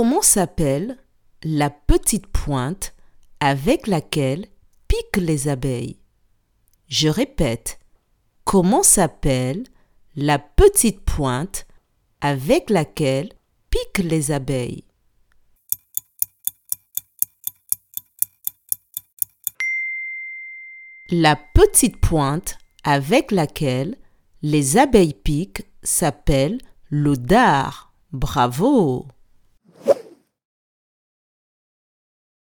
Comment s'appelle la petite pointe avec laquelle piquent les abeilles? Je répète, comment s'appelle la petite pointe avec laquelle piquent les abeilles? La petite pointe avec laquelle les abeilles piquent s'appelle le dard. Bravo!